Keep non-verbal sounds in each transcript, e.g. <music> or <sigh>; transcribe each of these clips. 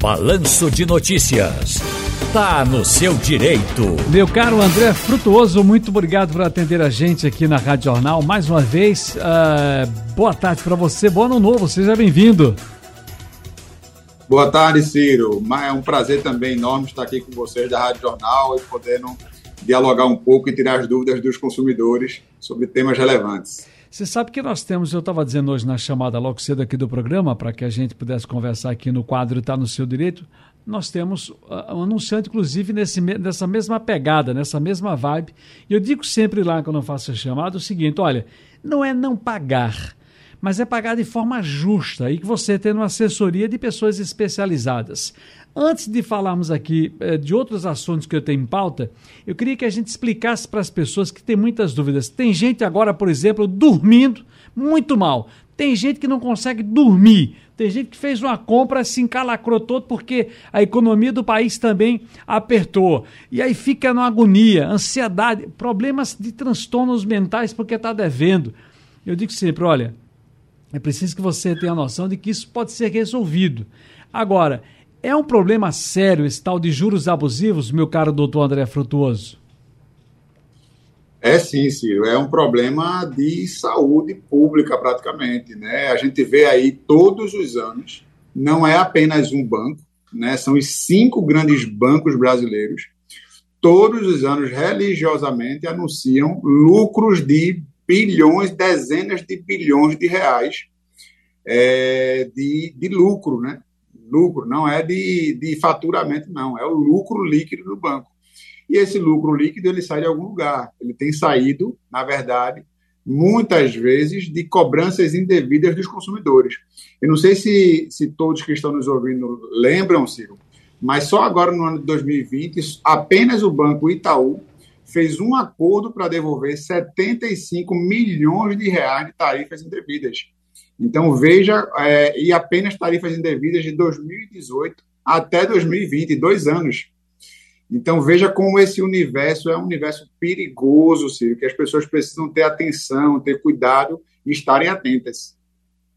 Balanço de Notícias. Tá no seu direito. Meu caro André Frutuoso, muito obrigado por atender a gente aqui na Rádio Jornal mais uma vez. Uh, boa tarde para você, bom ano novo, seja bem-vindo. Boa tarde, Ciro. É um prazer também enorme estar aqui com vocês da Rádio Jornal e podendo dialogar um pouco e tirar as dúvidas dos consumidores sobre temas relevantes. Você sabe que nós temos, eu estava dizendo hoje na chamada logo cedo aqui do programa, para que a gente pudesse conversar aqui no quadro Está no Seu Direito, nós temos uh, um anunciante, inclusive, nesse, nessa mesma pegada, nessa mesma vibe. E eu digo sempre lá, quando eu faço a chamada, o seguinte: olha, não é não pagar, mas é pagar de forma justa e que você tenha uma assessoria de pessoas especializadas. Antes de falarmos aqui eh, de outros assuntos que eu tenho em pauta, eu queria que a gente explicasse para as pessoas que têm muitas dúvidas. Tem gente agora, por exemplo, dormindo muito mal. Tem gente que não consegue dormir. Tem gente que fez uma compra, se encalacrou todo porque a economia do país também apertou. E aí fica numa agonia, ansiedade, problemas de transtornos mentais porque está devendo. Eu digo sempre: olha, é preciso que você tenha noção de que isso pode ser resolvido. Agora, é um problema sério esse tal de juros abusivos, meu caro doutor André Frutuoso? É sim, Ciro, é um problema de saúde pública praticamente, né? A gente vê aí todos os anos, não é apenas um banco, né? São os cinco grandes bancos brasileiros, todos os anos religiosamente anunciam lucros de bilhões, dezenas de bilhões de reais é, de, de lucro, né? Lucro, não é de, de faturamento, não, é o lucro líquido do banco. E esse lucro líquido ele sai de algum lugar. Ele tem saído, na verdade, muitas vezes de cobranças indevidas dos consumidores. Eu não sei se, se todos que estão nos ouvindo lembram, Ciro, mas só agora no ano de 2020, apenas o Banco Itaú fez um acordo para devolver 75 milhões de reais de tarifas indevidas. Então, veja, é, e apenas tarifas indevidas de 2018 até 2020, dois anos. Então veja como esse universo é um universo perigoso, Ciro, que as pessoas precisam ter atenção, ter cuidado e estarem atentas.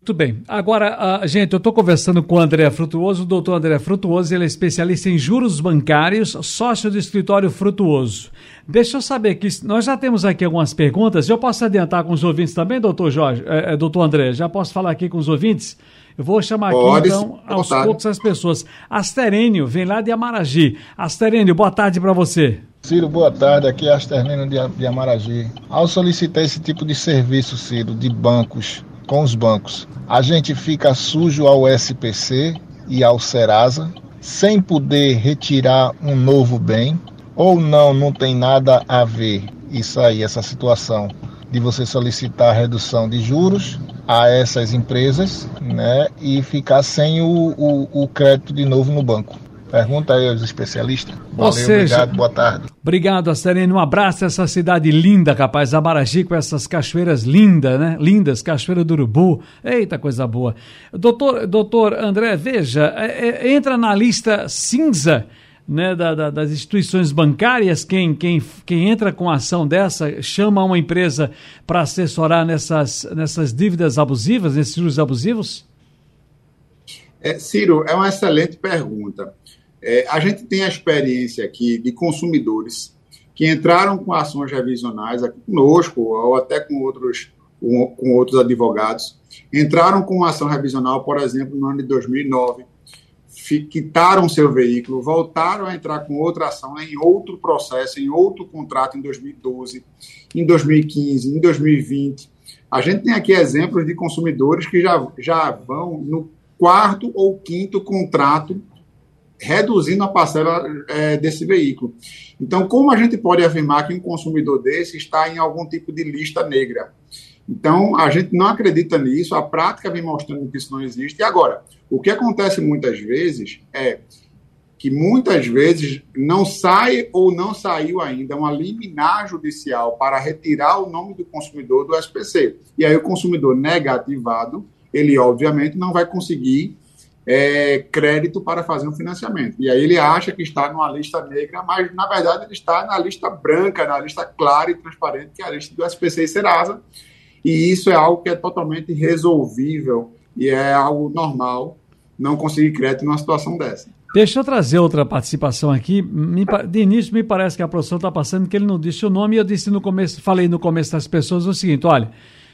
Muito bem. Agora, uh, gente, eu estou conversando com o André Frutuoso. O doutor André Frutuoso ele é especialista em juros bancários, sócio do escritório Frutuoso. Deixa eu saber que nós já temos aqui algumas perguntas. Eu posso adiantar com os ouvintes também, doutor Jorge, é, é, doutor André? Já posso falar aqui com os ouvintes? Eu vou chamar Pode, aqui, então, aos poucos as pessoas. Asterênio, vem lá de Amaragi. Asterênio, boa tarde para você. Ciro, boa tarde. Aqui é Asterênio de Amaragi. Ao solicitar esse tipo de serviço, Ciro, de bancos, com os bancos, a gente fica sujo ao SPC e ao Serasa, sem poder retirar um novo bem, ou não, não tem nada a ver isso aí, essa situação de você solicitar redução de juros a essas empresas né, e ficar sem o, o, o crédito de novo no banco. Pergunta aí aos especialistas. Valeu, seja, obrigado, boa tarde. Obrigado, Asterene. Um abraço a essa cidade linda, capaz. Amaragi com essas cachoeiras lindas, né? Lindas, Cachoeira do Urubu. Eita, coisa boa. Doutor, doutor André, veja, é, é, entra na lista cinza né, da, da, das instituições bancárias, quem, quem, quem entra com ação dessa, chama uma empresa para assessorar nessas, nessas dívidas abusivas, nesses juros abusivos? É, Ciro, é uma excelente pergunta. É, a gente tem a experiência aqui de consumidores que entraram com ações revisionais aqui conosco, ou até com outros, com, outros advogados, entraram com ação revisional, por exemplo, no ano de 2009, quitaram seu veículo, voltaram a entrar com outra ação em outro processo, em outro contrato em 2012, em 2015, em 2020. A gente tem aqui exemplos de consumidores que já, já vão no quarto ou quinto contrato reduzindo a parcela é, desse veículo. Então, como a gente pode afirmar que um consumidor desse está em algum tipo de lista negra? Então, a gente não acredita nisso, a prática vem mostrando que isso não existe. E agora, o que acontece muitas vezes é que muitas vezes não sai ou não saiu ainda uma liminar judicial para retirar o nome do consumidor do SPC. E aí o consumidor negativado, ele obviamente não vai conseguir é, crédito para fazer um financiamento. E aí ele acha que está numa lista negra, mas na verdade ele está na lista branca, na lista clara e transparente, que é a lista do SPC e Serasa, e isso é algo que é totalmente resolvível e é algo normal não conseguir crédito numa situação dessa. Deixa eu trazer outra participação aqui. de início, me parece que a produção está passando que ele não disse o nome e eu disse no começo, falei no começo das pessoas o seguinte: olha,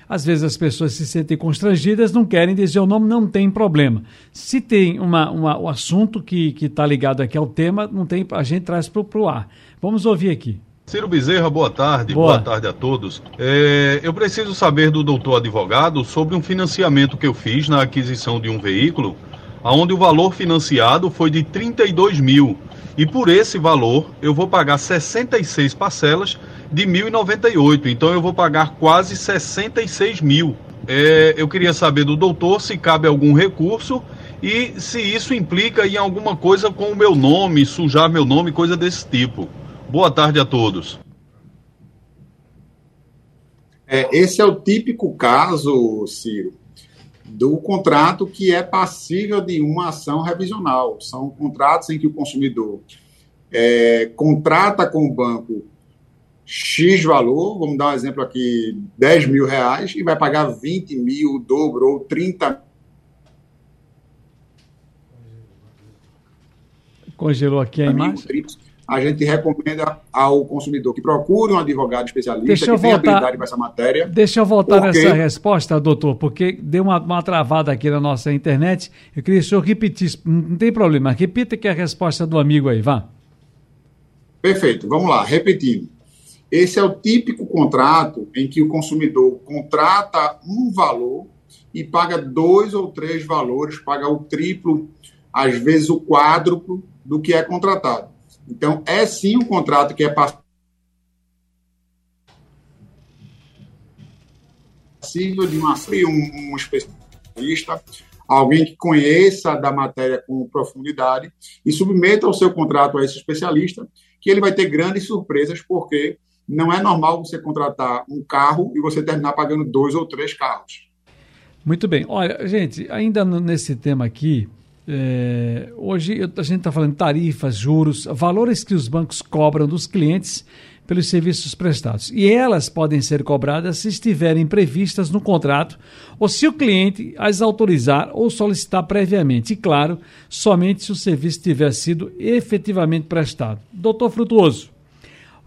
às vezes as pessoas se sentem constrangidas, não querem dizer o nome, não tem problema. Se tem uma, uma, um assunto que está ligado aqui ao tema, não tem, a gente traz para o ar. Vamos ouvir aqui. Ciro Bezerra, boa tarde. Boa, boa tarde a todos. É, eu preciso saber do doutor advogado sobre um financiamento que eu fiz na aquisição de um veículo, onde o valor financiado foi de 32 mil. E por esse valor eu vou pagar 66 parcelas de 1.098. Então eu vou pagar quase 66 mil. É, eu queria saber do doutor se cabe algum recurso e se isso implica em alguma coisa com o meu nome, sujar meu nome, coisa desse tipo. Boa tarde a todos. É, esse é o típico caso, Ciro, do contrato que é passível de uma ação revisional. São contratos em que o consumidor é, contrata com o banco X valor, vamos dar um exemplo aqui, 10 mil reais, e vai pagar 20 mil, o dobro, ou 30 Congelou aqui a imagem? A gente recomenda ao consumidor que procure um advogado especialista deixa que tenha habilidade para essa matéria. Deixa eu voltar porque... nessa resposta, doutor, porque deu uma, uma, travada aqui na nossa internet. Eu queria que o senhor repetisse. Não tem problema, repita que é a resposta do amigo aí, vá. Perfeito, vamos lá, repetindo. Esse é o típico contrato em que o consumidor contrata um valor e paga dois ou três valores, paga o triplo, às vezes o quádruplo do que é contratado. Então, é sim um contrato que é passível de uma um, um especialista, alguém que conheça da matéria com profundidade e submeta o seu contrato a esse especialista, que ele vai ter grandes surpresas, porque não é normal você contratar um carro e você terminar pagando dois ou três carros. Muito bem. Olha, gente, ainda nesse tema aqui, é, hoje a gente está falando tarifas, juros, valores que os bancos cobram dos clientes pelos serviços prestados. E elas podem ser cobradas se estiverem previstas no contrato ou se o cliente as autorizar ou solicitar previamente. E, claro, somente se o serviço tiver sido efetivamente prestado. Doutor Frutuoso,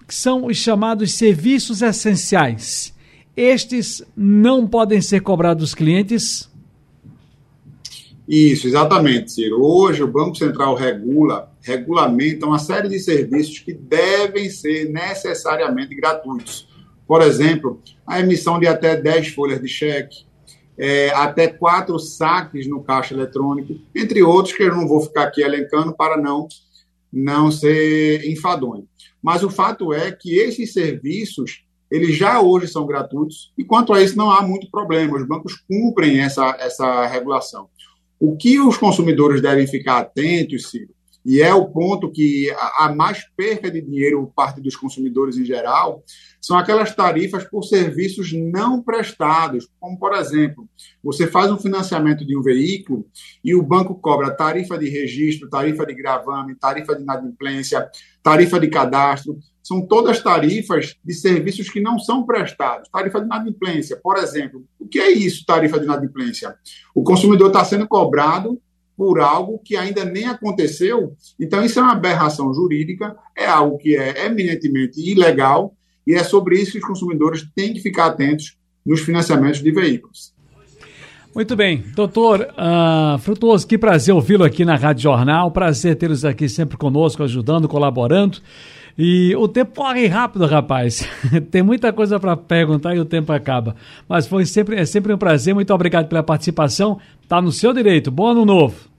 que são os chamados serviços essenciais. Estes não podem ser cobrados dos clientes? Isso, exatamente, Ciro. Hoje o Banco Central regula, regulamenta uma série de serviços que devem ser necessariamente gratuitos. Por exemplo, a emissão de até 10 folhas de cheque, é, até quatro saques no caixa eletrônico, entre outros que eu não vou ficar aqui elencando para não, não ser enfadonho. Mas o fato é que esses serviços eles já hoje são gratuitos e quanto a isso não há muito problema. Os bancos cumprem essa, essa regulação. O que os consumidores devem ficar atentos, Ciro, e é o ponto que a mais perca de dinheiro parte dos consumidores em geral, são aquelas tarifas por serviços não prestados, como, por exemplo, você faz um financiamento de um veículo e o banco cobra tarifa de registro, tarifa de gravame, tarifa de inadimplência, tarifa de cadastro, são todas tarifas de serviços que não são prestados. Tarifa de inadimplência, por exemplo. O que é isso, tarifa de inadimplência? O consumidor está sendo cobrado por algo que ainda nem aconteceu. Então, isso é uma aberração jurídica, é algo que é eminentemente ilegal, e é sobre isso que os consumidores têm que ficar atentos nos financiamentos de veículos. Muito bem, doutor uh, Frutuoso, que prazer ouvi-lo aqui na Rádio Jornal, prazer tê-los aqui sempre conosco, ajudando, colaborando. E o tempo corre rápido, rapaz. <laughs> Tem muita coisa para perguntar e o tempo acaba. Mas foi sempre, é sempre um prazer. Muito obrigado pela participação. Tá no seu direito. Bom ano novo.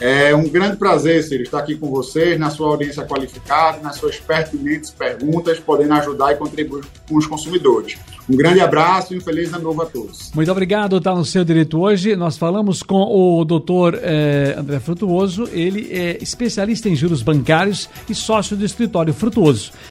É um grande prazer, Ciro, estar aqui com vocês, na sua audiência qualificada, nas suas pertinentes perguntas, podendo ajudar e contribuir com os consumidores. Um grande abraço e um feliz ano novo a todos. Muito obrigado, está no seu direito hoje. Nós falamos com o doutor eh, André Frutuoso, ele é especialista em juros bancários e sócio do escritório Frutuoso.